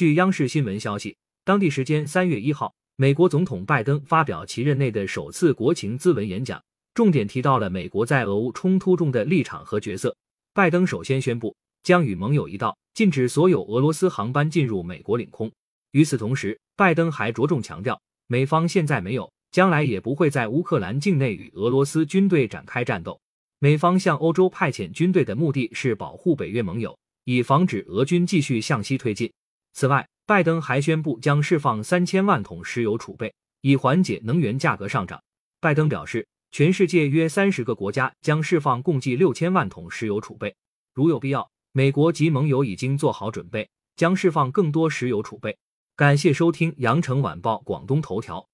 据央视新闻消息，当地时间三月一号，美国总统拜登发表其任内的首次国情咨文演讲，重点提到了美国在俄乌冲突中的立场和角色。拜登首先宣布将与盟友一道禁止所有俄罗斯航班进入美国领空。与此同时，拜登还着重强调，美方现在没有，将来也不会在乌克兰境内与俄罗斯军队展开战斗。美方向欧洲派遣军队的目的是保护北约盟友，以防止俄军继续向西推进。此外，拜登还宣布将释放三千万桶石油储备，以缓解能源价格上涨。拜登表示，全世界约三十个国家将释放共计六千万桶石油储备，如有必要，美国及盟友已经做好准备，将释放更多石油储备。感谢收听羊城晚报广东头条。